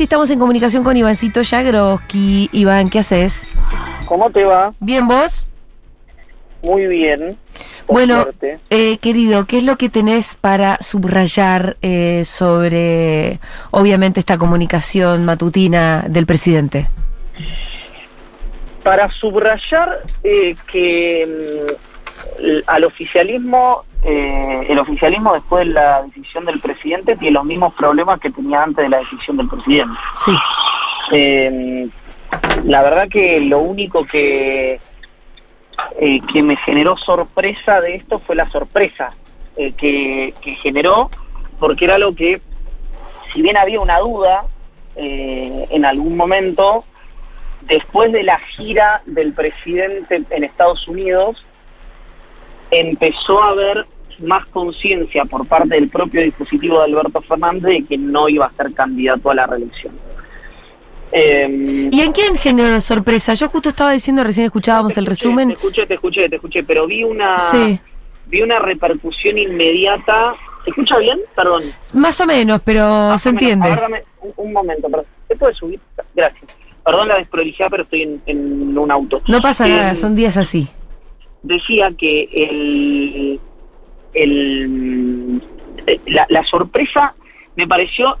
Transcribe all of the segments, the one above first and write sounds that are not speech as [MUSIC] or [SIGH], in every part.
Estamos en comunicación con Ivancito Jagroski. Iván, ¿qué haces? ¿Cómo te va? ¿Bien vos? Muy bien. Bueno, eh, querido, ¿qué es lo que tenés para subrayar eh, sobre, obviamente, esta comunicación matutina del presidente? para subrayar eh, que mm, al oficialismo, eh, el oficialismo después de la decisión del presidente tiene los mismos problemas que tenía antes de la decisión del presidente. Sí, Eh, la verdad que lo único que eh, que me generó sorpresa de esto fue la sorpresa eh, que, que generó, porque era lo que, si bien había una duda en algún momento, después de la gira del presidente en Estados Unidos, empezó a haber más conciencia por parte del propio dispositivo de Alberto Fernández de que no iba a ser candidato a la reelección. Eh, ¿Y en quién generó sorpresa? Yo justo estaba diciendo, recién escuchábamos te el resumen. Te escuché, te escuché, te escuché, pero vi una Sí, vi una repercusión inmediata. ¿Se escucha bien? Perdón. más o menos, pero Más se menos. entiende. A ver, dame un, un momento, perdón. ¿Se puede subir? Gracias. Perdón la desprolijidad, pero estoy en, en un auto. No pasa Eh, nada, son días así. Decía que el, el la, la sorpresa me pareció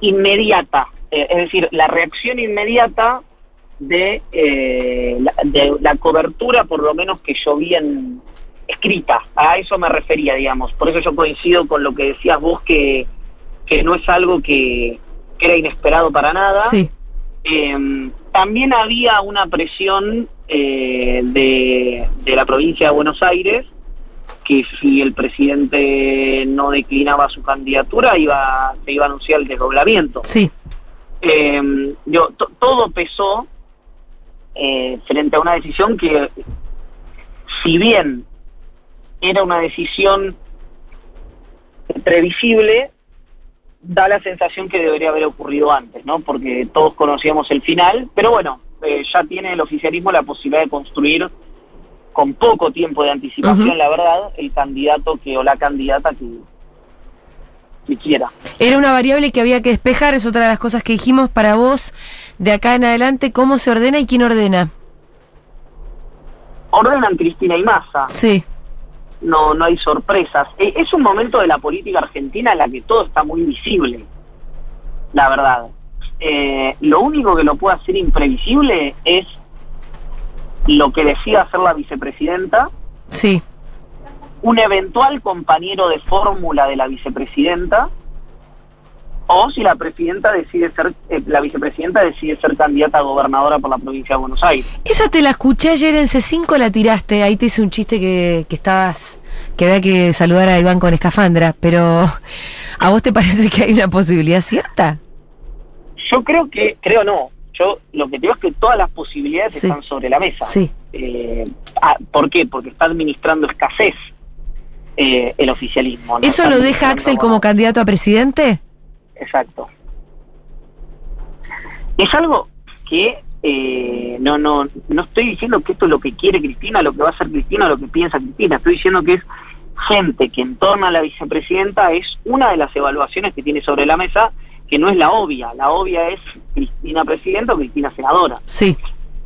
inmediata. Eh, es decir, la reacción inmediata de, eh, la, de la cobertura, por lo menos que yo vi en escrita. A eso me refería, digamos. Por eso yo coincido con lo que decías vos, que, que no es algo que, que era inesperado para nada. Sí, Eh, también había una presión eh, de, de la provincia de Buenos Aires que si el presidente no declinaba su candidatura iba se iba a anunciar el desdoblamiento. sí, Eh, yo, to- todo pesó eh, frente a una decisión que, si bien era una decisión previsible, da la sensación que debería haber ocurrido antes, ¿no? Porque todos conocíamos el final, pero bueno, eh, ya tiene el oficialismo la posibilidad de construir con poco tiempo de anticipación, la verdad, el candidato que o la candidata que, que quiera. Era una variable que había que despejar, es otra de las cosas que dijimos para vos de acá en adelante, cómo se ordena y quién ordena. Ordenan Cristina y Massa. Sí, no, no hay sorpresas. Eh, es un momento de la política argentina en la que todo está muy visible, la verdad. Eh, lo único que lo puede hacer imprevisible es lo que decida hacer la vicepresidenta, sí, un eventual compañero de fórmula de la vicepresidenta, o si la presidenta decide ser, eh, la vicepresidenta decide ser candidata a gobernadora por la provincia de Buenos Aires. Esa te la escuché ayer en C5, la tiraste. Ahí te hice un chiste que, que estabas. que había que saludar a Iván con escafandra. Pero, ¿a vos te parece que hay una posibilidad cierta? Yo creo que, creo no, yo lo que digo es que todas las posibilidades Sí. están sobre la mesa. Sí. Eh, ah, ¿Por qué? Porque está administrando escasez eh, el oficialismo. ¿no? ¿Eso Está lo deja Axel como candidato a presidente? Exacto. Es algo que eh, no, no, no estoy diciendo que esto es lo que quiere Cristina, lo que va a hacer Cristina, lo que piensa Cristina. Estoy diciendo que es gente que en torno a la vicepresidenta es una de las evaluaciones que tiene sobre la mesa, que no es la obvia. La obvia es Cristina presidenta o Cristina senadora. Sí,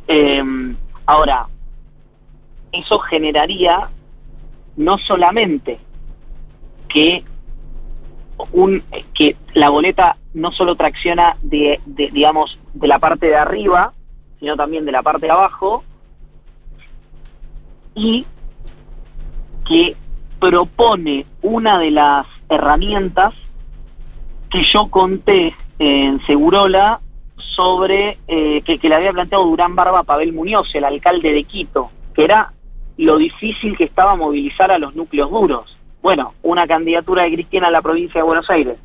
Eh, ahora, eso generaría no solamente que un que la boleta no solo tracciona de, de, digamos de la parte de arriba, sino también de la parte de abajo y que propone una de las herramientas que yo conté en Segurola sobre eh, que, que le había planteado Durán Barba a Pavel Muñoz, el alcalde de Quito, que era lo difícil que estaba movilizar a los núcleos duros. Bueno, una candidatura de Cristina a la provincia de Buenos Aires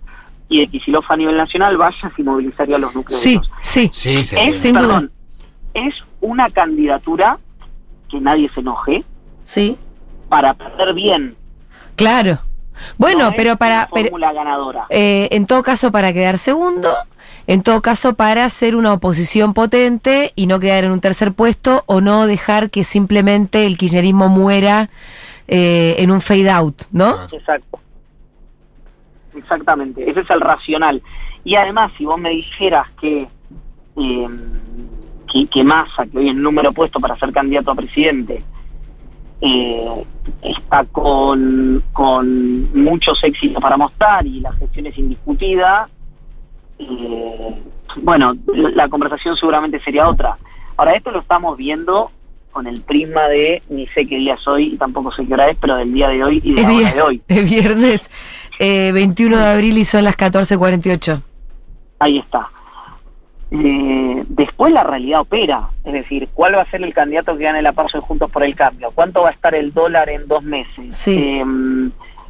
y de Kicillof a nivel nacional, vaya si movilizaría a los núcleos sí, duros. sí. Sí, sí. Es, Sin duda. es una candidatura que nadie se enoje Sí. para perder bien. Claro. Bueno, No es pero para. pero, fórmula ganadora. eh, en todo caso, para quedar segundo. En todo caso, para ser una oposición potente y no quedar en un tercer puesto o no dejar que simplemente el kirchnerismo muera eh, en un fade out, ¿no? Exacto. Exactamente, ese es el racional. Y además, si vos me dijeras que, eh, que, que Massa, que hoy es el número puesto para ser candidato a presidente, eh, está con, con muchos éxitos para mostrar y la gestión es indiscutida, eh, bueno, la conversación seguramente sería otra. Ahora, esto lo estamos viendo con el prisma de ni sé qué día soy y tampoco sé qué hora es, pero del día de hoy y de Es, la hora de hoy. es viernes eh, 21 de abril y son las 14.48. Ahí está. Eh, después la realidad opera, es decir, ¿cuál va a ser el candidato que gane la paso de Juntos por el Cambio? ¿Cuánto va a estar el dólar en dos meses? Sí. Eh,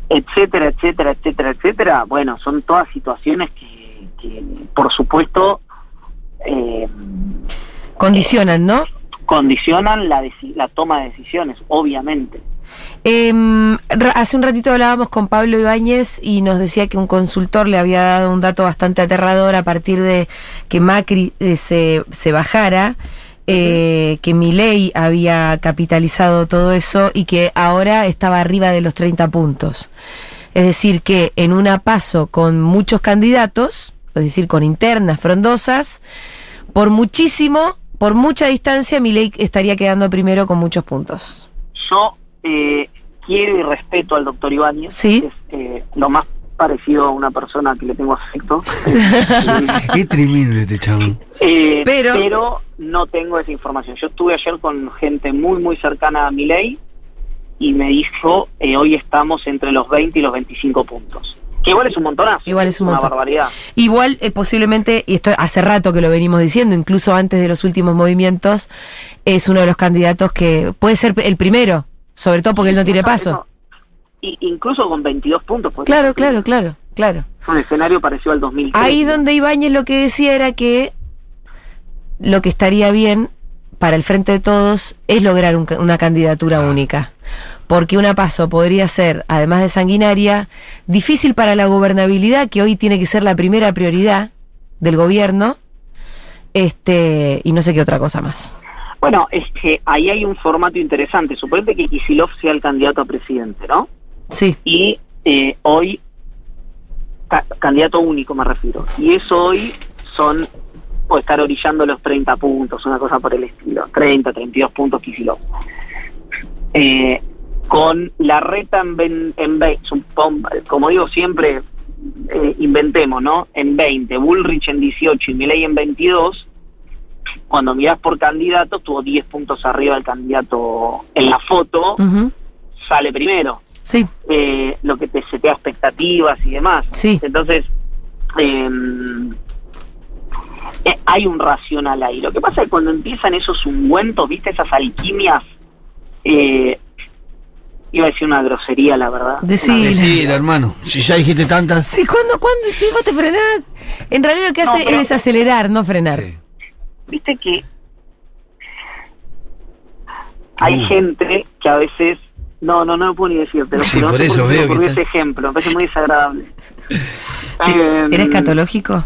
etcétera, etcétera, etcétera, etcétera. Bueno, son todas situaciones que, que, por supuesto, eh, Condicionan, ¿no? condicionan la, la toma de decisiones, obviamente. Em, hace un ratito hablábamos con Pablo Ibáñez y nos decía que un consultor le había dado un dato bastante aterrador a partir de que Macri eh, se, se bajara, eh, que Milei había capitalizado todo eso y que ahora estaba arriba de los 30 puntos. Es decir, que en una paso con muchos candidatos, es decir, con internas frondosas, por muchísimo, por mucha distancia, Milei estaría quedando primero con muchos puntos. Yo eh, quiero y respeto al doctor Ibáñez. Sí. Es eh, lo más parecido a una persona que le tengo afecto. [LAUGHS] Es tremendo este chabón. Eh, Pero- pero... no tengo esa información. Yo estuve ayer con gente muy, muy cercana a mi ley y me dijo, eh, hoy estamos entre los 20 y los 25 puntos. Que igual es un montonazo. Igual es un una montón. barbaridad. Igual, eh, posiblemente, y esto hace rato que lo venimos diciendo, incluso antes de los últimos movimientos, es uno de los candidatos que puede ser el primero, sobre todo porque él no tiene paso. y- incluso con 22 puntos. puede Claro, claro, claro, claro. Un escenario parecido al 2003. Ahí donde Ibáñez lo que decía era que lo que estaría bien para el Frente de Todos es lograr un una candidatura única. Porque una paso podría ser, además de sanguinaria, difícil para la gobernabilidad, que hoy tiene que ser la primera prioridad del gobierno, este, y no sé qué otra cosa más. Bueno, es que ahí hay un formato interesante. Suponete que Kisilov sea el candidato a presidente, ¿no? Sí, y eh, hoy ca- candidato único me refiero. Y eso hoy son puede estar orillando los 30 puntos una cosa por el estilo. 30 32 puntos Kicillof eh, con la reta en, ven- en supon- como digo siempre eh, inventemos no en 20 Bullrich en 18 y Milei en 22 cuando mirás por candidatos tuvo 10 puntos arriba del candidato en la foto sale primero sí, eh, lo que te setea expectativas y demás. sí. Entonces, eh, eh, hay un racional ahí. Lo que pasa es que cuando empiezan esos ungüentos, viste, esas alquimias, eh, iba a decir una grosería, la verdad. Sí. Decir, hermano, si ya dijiste tantas. Sí, ¿cuándo, cuándo? Te frenás. En realidad lo que No, hace pero- es acelerar, no frenar. Sí. Viste que hay Uh. gente que a veces... No, no, no lo puedo ni decir, pero [LAUGHS] Sí, no por eso veo que está- ese ejemplo, me parece muy desagradable. ¿Te- Eh, ¿Eres catológico?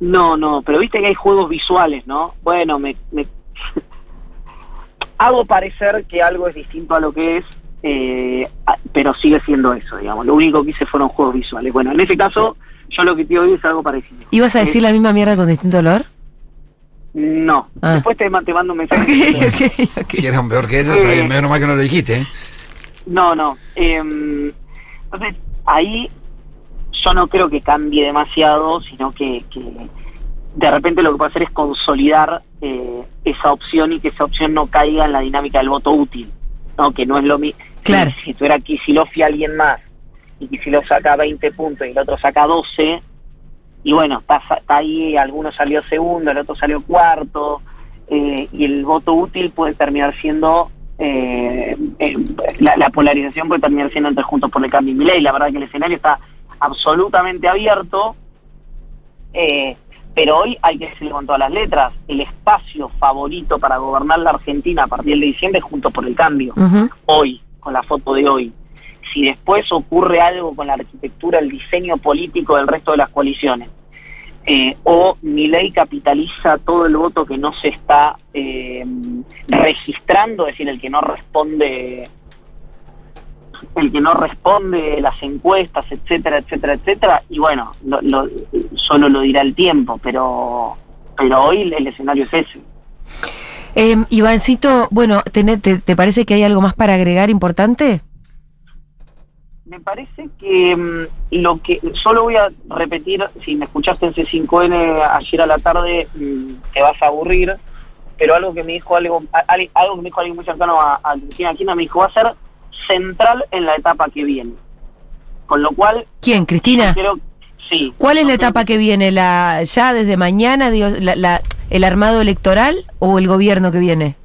No, no, pero viste que hay juegos visuales, ¿no? Bueno, me, me- [LAUGHS] hago parecer que algo es distinto a lo que es, eh, pero sigue siendo eso, digamos. Lo único que hice fueron juegos visuales. Bueno, en ese caso, yo lo que te digo es algo parecido. ¿Ibas a decir Eh, la misma mierda con distinto olor? No. Ah. Después te, te mando un mensaje. Ok, ok, ok. Si eran peor que eso, bien, menos mal que no lo dijiste, ¿eh? No, no. em, entonces, ahí yo no creo que cambie demasiado, sino que, que de repente lo que puede hacer es consolidar eh, esa opción y que esa opción no caiga en la dinámica del voto útil, ¿no? Que no es lo mismo. Claro. Si tú eras Kicillof y alguien más, y Kicillof saca 20 puntos y el otro saca 12, y bueno, está, está ahí, alguno salió segundo, el otro salió cuarto, eh, y el voto útil puede terminar siendo eh, eh, la, la polarización puede terminar siendo entre Juntos por el Cambio y Milei. La verdad que el escenario está absolutamente abierto, eh, pero hoy hay que decirle con todas las letras, el espacio favorito para gobernar la Argentina a partir de diciembre es Juntos por el Cambio hoy, con la foto de hoy. Si después ocurre algo con la arquitectura, el diseño político del resto de las coaliciones, eh, o Milei capitaliza todo el voto que no se está eh, registrando, es decir, el que no responde el que no responde las encuestas, etcétera, etcétera, etcétera, y bueno, lo- lo- solo lo dirá el tiempo, pero, pero hoy el escenario es ese. Eh, Ivancito, bueno, ¿tenés- te, te parece que hay algo más para agregar importante? Me parece que mm, lo que solo voy a repetir, si me escuchaste en C5N ayer a la tarde, mm, te vas a aburrir, pero algo que me dijo algo, algo que me dijo alguien muy cercano a, a Cristina Kirchner, me dijo va a ser central en la etapa que viene. Con lo cual, ¿Quién, Cristina? creo, sí. ¿Cuál es la etapa que viene? ¿La ya desde mañana, digo, la- la- el armado electoral o el gobierno que viene?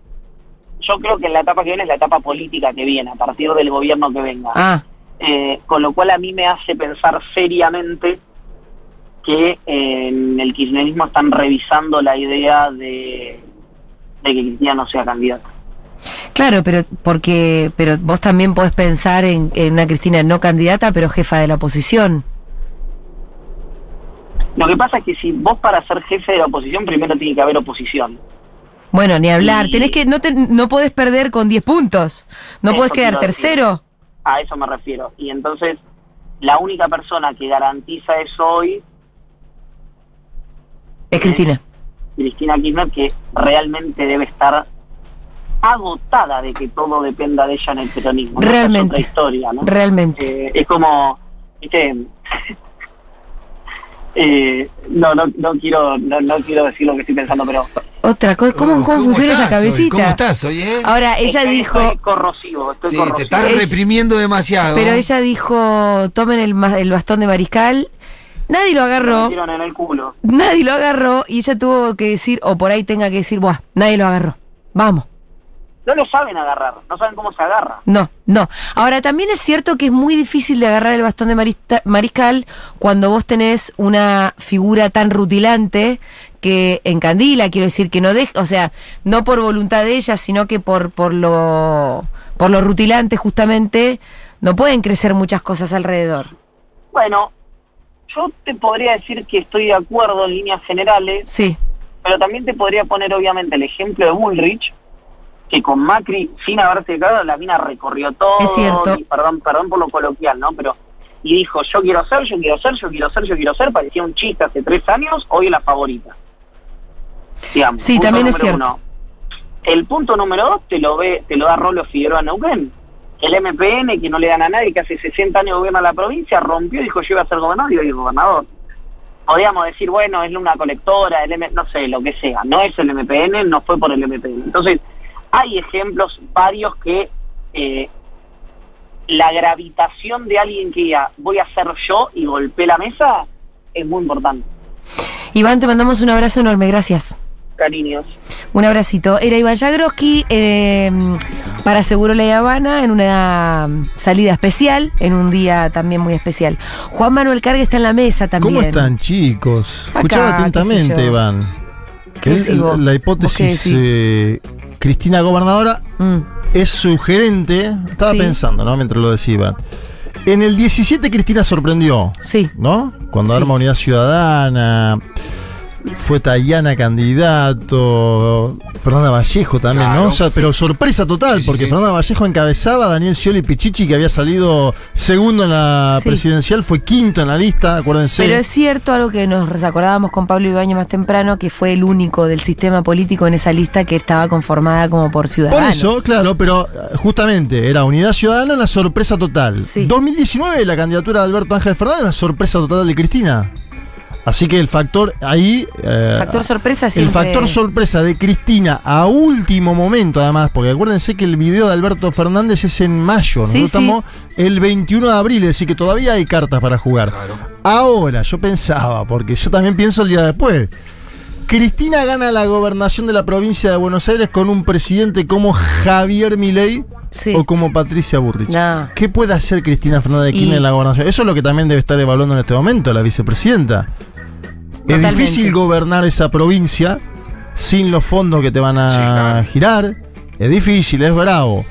Yo creo que la etapa que viene es la etapa política que viene, a partir del gobierno que venga. Ah, Eh, con lo cual a mí me hace pensar seriamente que eh, en el kirchnerismo están revisando la idea de, de que Cristina no sea candidata. claro, pero porque pero vos también podés pensar en, en una Cristina no candidata, pero jefa de la oposición. Lo que pasa es que si vos para ser jefe de la oposición primero tiene que haber oposición. Bueno, ni hablar. Y- Tenés que no te, no podés perder con 10 puntos. No Eso podés quedar tercero. A eso me refiero. Y entonces la única persona que garantiza eso hoy Es Cristina. Cristina Kirchner, que realmente debe estar agotada de que todo dependa de ella en el peronismo. ¿no? Es Realmente. otra historia, ¿no? Realmente. Eh, es como, viste, [LAUGHS] eh, no, no, no quiero, no, no quiero decir lo que estoy pensando, pero Otra cosa. ¿Cómo, Oh, cómo, funciona esa hoy? cabecita? ¿Cómo estás hoy, eh? Ahora, ella estoy- dijo. estoy corrosivo, estoy Sí, corrosivo. te estás reprimiendo demasiado. Pero ella dijo, tomen el, ma- el bastón de mariscal. Nadie lo agarró. metieron en el culo. Nadie lo agarró y ella tuvo que decir, o por ahí tenga que decir, Buah, nadie lo agarró. Vamos. No lo saben agarrar, no saben cómo se agarra. No, no. Ahora, también es cierto que es muy difícil de agarrar el bastón de marista- mariscal cuando vos tenés una figura tan rutilante que encandila, quiero decir, que no deja, o sea, no por voluntad de ella, sino que por, por lo por lo rutilante justamente, no pueden crecer muchas cosas alrededor. Bueno, yo te podría decir que estoy de acuerdo en líneas generales, Sí, pero también te podría poner obviamente el ejemplo de Bullrich, que con Macri, sin haberse quedado, la mina recorrió todo. Es cierto. y perdón, perdón por lo coloquial, ¿no? Pero, y dijo, yo quiero ser, yo quiero ser, yo quiero ser, yo quiero ser, parecía un chiste hace tres años, hoy es la favorita. Digamos, Sí, también es cierto. uno. El punto número dos te lo ve, te lo da Rolo Figueroa Neuquén. El MPN, que no le dan a nadie, que hace 60 años gobierna la provincia, rompió y dijo, yo iba a ser gobernador y hoy es gobernador. Podríamos decir, bueno, es una colectora, el M no sé, lo que sea. No es el MPN, no fue por el MPN. Entonces, hay ejemplos varios que eh, la gravitación de alguien que diga, voy a ser yo y golpeé la mesa, es muy importante. Iván, te mandamos un abrazo enorme, gracias. Cariños. Un abracito. Era Iván Jagroski eh, para Seguro La Habana en una salida especial, en un día también muy especial. Juan Manuel Carga está en la mesa también. ¿Cómo están, chicos? Acá, Escuchaba atentamente. Iván. La ¿Vos qué hipótesis decís? eh, Cristina gobernadora Mm, es sugerente. Estaba Sí. pensando, ¿no? Mientras lo decía Iván. En el 17 Cristina sorprendió, sí. ¿no? Cuando Sí. arma Unidad Ciudadana, fue Tayana candidato, Fernanda Vallejo también, Claro, ¿no? O sea, sí. pero sorpresa total, Sí, porque sí. Fernanda Vallejo encabezaba a Daniel Scioli Pichichi, que había salido segundo en la Sí. presidencial, fue quinto en la lista, acuérdense. Pero es cierto algo que nos acordábamos con Pablo Ibañez más temprano, que fue el único del sistema político en esa lista que estaba conformada como por ciudadanos. Por eso, claro, pero eh, justamente era Unidad Ciudadana una sorpresa total. Sí. 2019 la candidatura de Alberto Ángel Fernández una sorpresa total de Cristina. Así que el factor ahí... eh, Factor sorpresa El siempre. factor sorpresa de Cristina a último momento, además, porque acuérdense que el video de Alberto Fernández es en mayo, Sí, nosotros sí. estamos el 21 de abril, es decir, que todavía hay cartas para jugar. Claro. Ahora, yo pensaba, porque yo también pienso el día después. Cristina gana la gobernación de la provincia de Buenos Aires con un presidente como Javier Milei Sí. o como Patricia Burrich. No. ¿Qué puede hacer Cristina Fernández de Kirchner Y- en la gobernación? Eso es lo que también debe estar evaluando en este momento la vicepresidenta. Es Totalmente. difícil gobernar esa provincia sin los fondos que te van a Sí, claro. girar. Es difícil, es bravo.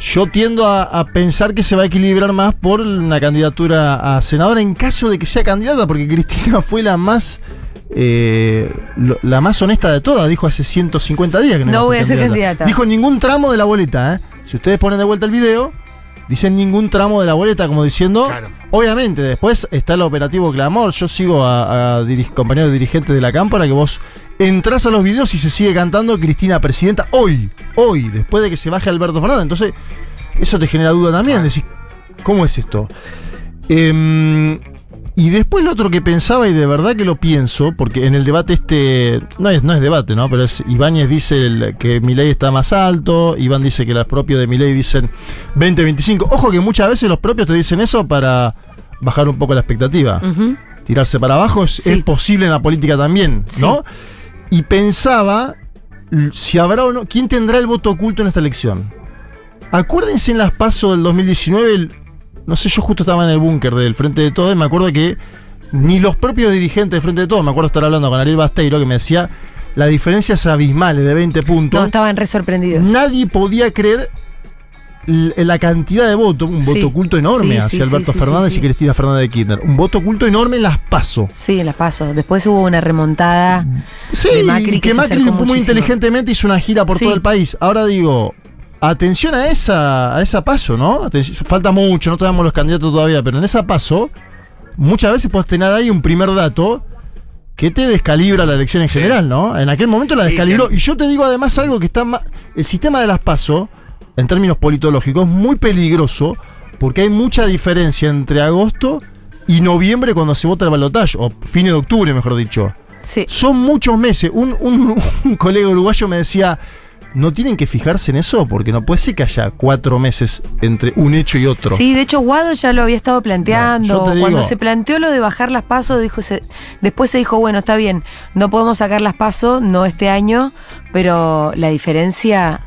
Yo tiendo a, a pensar que se va a equilibrar más por una candidatura a senadora en caso de que sea candidata, porque Cristina [LAUGHS] fue la más eh, lo- la más honesta de todas. Dijo hace 150 días que no, No iba voy a ser candidata. Dijo en ningún tramo de la boleta. ¿eh? Si ustedes ponen de vuelta el video, Dicen ningún tramo de la boleta, como diciendo. Claro. Obviamente, después está el operativo Clamor. Yo sigo a, a diri- compañeros dirigentes de la cámpora que vos entrás a los videos y se sigue cantando Cristina Presidenta hoy. Hoy, después de que se baje Alberto Fernández. Entonces, eso te genera duda también. Decís, ¿cómo es esto? Em, y después lo otro que pensaba, y de verdad que lo pienso, porque en el debate este, no es, no es debate, ¿no? Pero es, Ibáñez dice el- que Milei está más alto, Iván dice que los propios de Milei dicen 20-25. Ojo que muchas veces los propios te dicen eso para bajar un poco la expectativa. Tirarse para abajo es, Sí. es posible en la política también, ¿no? Y pensaba si habrá o no, ¿quién tendrá el voto oculto en esta elección? Acuérdense en las pasos del 2019, el- no sé, yo justo estaba en el búnker del Frente de Todos y me acuerdo que ni los propios dirigentes del Frente de Todos, me acuerdo estar hablando con Ariel Basteiro que me decía, la diferencia es abismal, de 20 puntos. No, estaban re sorprendidos. Nadie podía creer la cantidad de votos, un Sí. voto oculto enorme Sí, hacia sí, Alberto Fernández y. Cristina Fernández de Kirchner. Un voto oculto enorme en las pasos. Sí, en las pasos. Después hubo una remontada. Sí, de Macri que se Macri acercó fue muy inteligentemente hizo una gira por todo el país. Ahora digo, atención a esa, a esa paso, ¿no? Atención, falta mucho, no tenemos los candidatos todavía, pero en esa paso, muchas veces puedes tener ahí un primer dato que te descalibra la elección en general, ¿no? En aquel momento la descalibró. Y yo te digo además algo que está ma- El sistema de las paso, en términos politológicos, es muy peligroso porque hay mucha diferencia entre agosto y noviembre cuando se vota el balotaje, o fines de octubre, mejor dicho. Sí. Son muchos meses. Un, un- [LAUGHS] un colega uruguayo me decía, no tienen que fijarse en eso porque no puede ser que haya cuatro meses entre un hecho y otro. Sí, de hecho Guado ya lo había estado planteando. No, digo- Cuando se planteó lo de bajar las pasos, dijo, se- después se dijo, bueno, está bien, no podemos sacar las pasos, no este año, pero la diferencia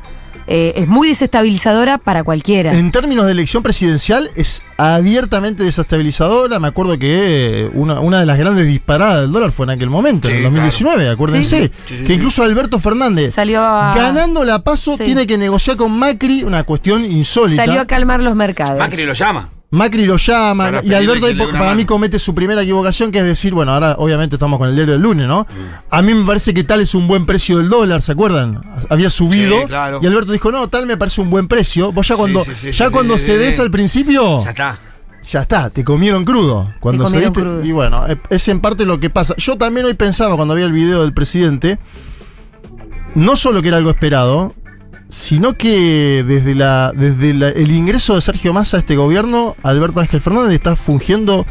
eh, es muy desestabilizadora para cualquiera. En términos de elección presidencial es abiertamente desestabilizadora. Me acuerdo que eh, una, una de las grandes disparadas del dólar fue en aquel momento, en el 2019, acuérdense. Sí, sí, que incluso Alberto Fernández, Salió a, ganando la paso, Sí. tiene que negociar con Macri, una cuestión insólita. salió a calmar los mercados. Macri lo llama. Macri lo llama Para y Alberto ahí para mí comete su primera equivocación, que es decir, bueno, ahora obviamente estamos con el diario del lunes, ¿no? A mí me parece que tal es un buen precio del dólar, ¿se acuerdan? Había subido Sí, claro. y Alberto dijo, no, tal me parece un buen precio. Vos ya cuando, sí, sí, ya sí, cuando sí, cedes sí. al principio, Ya está. ya está, te comieron crudo. Cuando comieron cediste- crudo. Y bueno, eh, es en parte lo que pasa. Yo también hoy pensaba cuando vi el video del presidente, no solo que era algo esperado, sino que desde, la, desde la- el ingreso de Sergio Massa a este gobierno, Alberto Ángel Fernández está fungiendo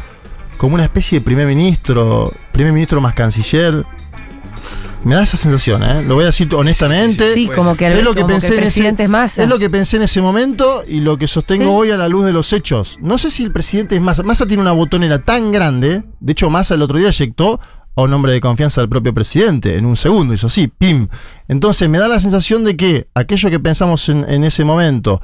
como una especie de primer ministro, primer ministro más canciller. Me da esa sensación, ¿eh? Lo voy a decir honestamente. Sí, Pues, como que, es lo que como que pensé el en ese- presidente es Massa. Es lo que pensé en ese momento y lo que sostengo Sí. hoy a la luz de los hechos. No sé si el presidente es Massa. Massa tiene una botonera tan grande. De hecho, Massa el otro día eyectó a un hombre de confianza del propio presidente. En un segundo hizo así, pim. Entonces me da la sensación de que aquello que pensamos en, en ese momento,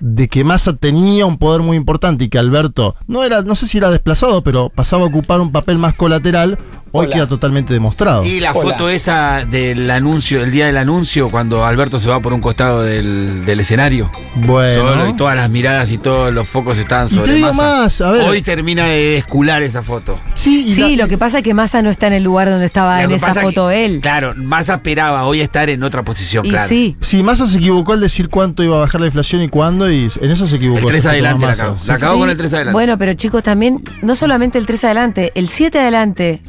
de que Massa tenía un poder muy importante y que Alberto no era, no sé si era desplazado, pero pasaba a ocupar un papel más colateral, hoy Hola. queda totalmente demostrado. Y la Hola. foto esa del anuncio, el día del anuncio, cuando Alberto se va por un costado del, del escenario. Bueno. Solo, y todas las miradas y todos los focos estaban Y te sobre digo Massa. más, a ver. Hoy termina de escular esa foto. sí, y Sí, la- lo que pasa es que Massa no está en el lugar donde estaba Lo en esa foto que- él. Claro, Massa esperaba hoy estar en otra posición, y claro. sí, Sí, Massa se equivocó al decir cuánto iba a bajar la inflación y cuándo, y en eso se equivocó. El 3 se adelante la acabó. La acabó Sí. con el 3 adelante. Bueno, pero chicos, también, no solamente el 3 adelante, el 7 adelante,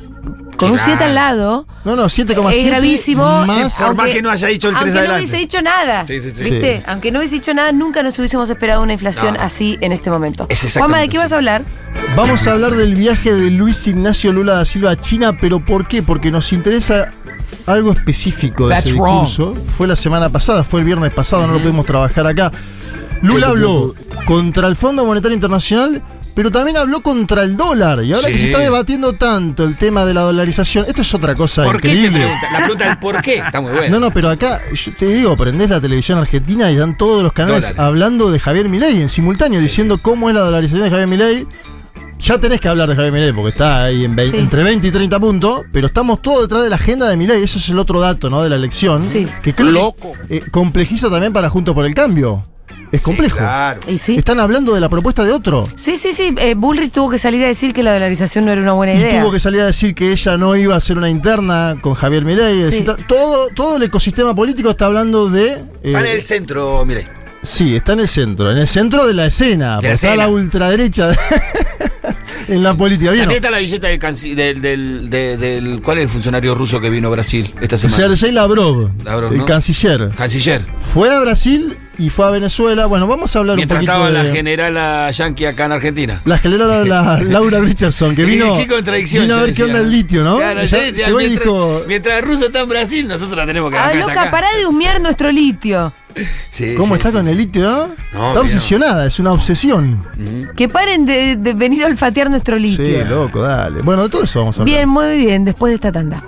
con un 7 claro. al lado, No, no, 7,7. es gravísimo. Más, Por más que no haya dicho el 3 aunque no adelante. hubiese dicho nada. Sí, sí, sí. ¿Viste? Sí. Aunque no hubiese dicho nada, nunca nos hubiésemos esperado una inflación No. así en este momento. Es Juanma, ¿de qué así. vas a hablar? Vamos a hablar del viaje de Luis Ignacio Lula da Silva a China, pero ¿por qué? Porque nos interesa algo específico de ese That's wrong. discurso. Fue la semana pasada, fue el viernes pasado, no lo pudimos trabajar acá. Lula habló contra el Fondo Monetario Internacional, pero también habló contra el dólar. Y ahora Sí. que se está debatiendo tanto el tema de la dolarización, esto es otra cosa ¿Por qué se increíble. pregunta? La pregunta es ¿por qué? Está muy buena. No, no, pero acá, yo te digo, prendés la televisión argentina y dan todos los canales Dólares. hablando de Javier Milei en simultáneo, Sí, diciendo cómo es la dolarización de Javier Milei. Ya tenés que hablar de Javier Milei porque está ahí en vein- Sí. entre 20 y 30 puntos, pero estamos todos detrás de la agenda de Milei. Eso es el otro dato, ¿no? De la elección. Sí. Que creo que, Loco. eh, complejiza también para Juntos por el Cambio. Es complejo. Claro. Y sí. Están hablando de la propuesta de otro. Sí, sí, sí. eh, Bullrich tuvo que salir a decir que la dolarización no era una buena Y idea. tuvo que salir a decir que ella no iba a hacer una interna con Javier Milei. Sí. Todo, todo el ecosistema político está hablando de. eh, Está en el centro, mire. Sí, está en el centro, en el centro de la escena. De la escena. la ultraderecha [LAUGHS] en la política. Bien, También está la visita del, del, del, de- del- ¿Cuál es el funcionario ruso que vino a Brasil esta semana? Sergei Lavrov, Lavrov, el ¿no? canciller. Canciller. Fue a Brasil y fue a Venezuela. Bueno, vamos a hablar Mientras un poquito estaba de... la generala yankee acá en Argentina. La general la [LAUGHS] Laura Richardson, que ¿Qué- vino, qué contradicción, vino a ver qué onda el litio, ¿no? Claro, Ella yo decía, llegó y mientras, dijo, mientras el ruso está en Brasil, nosotros la tenemos que Ah, acá. pará de husmear nuestro litio. [LAUGHS] Sí, ¿cómo sí, está sí, con sí. el litio? No, está obsesionada, es una obsesión. Ujú. Que paren de, de venir a olfatear nuestro litio. Sí, loco, dale. Bueno, de todo eso vamos a hablar. Bien, muy bien, después de esta tanda.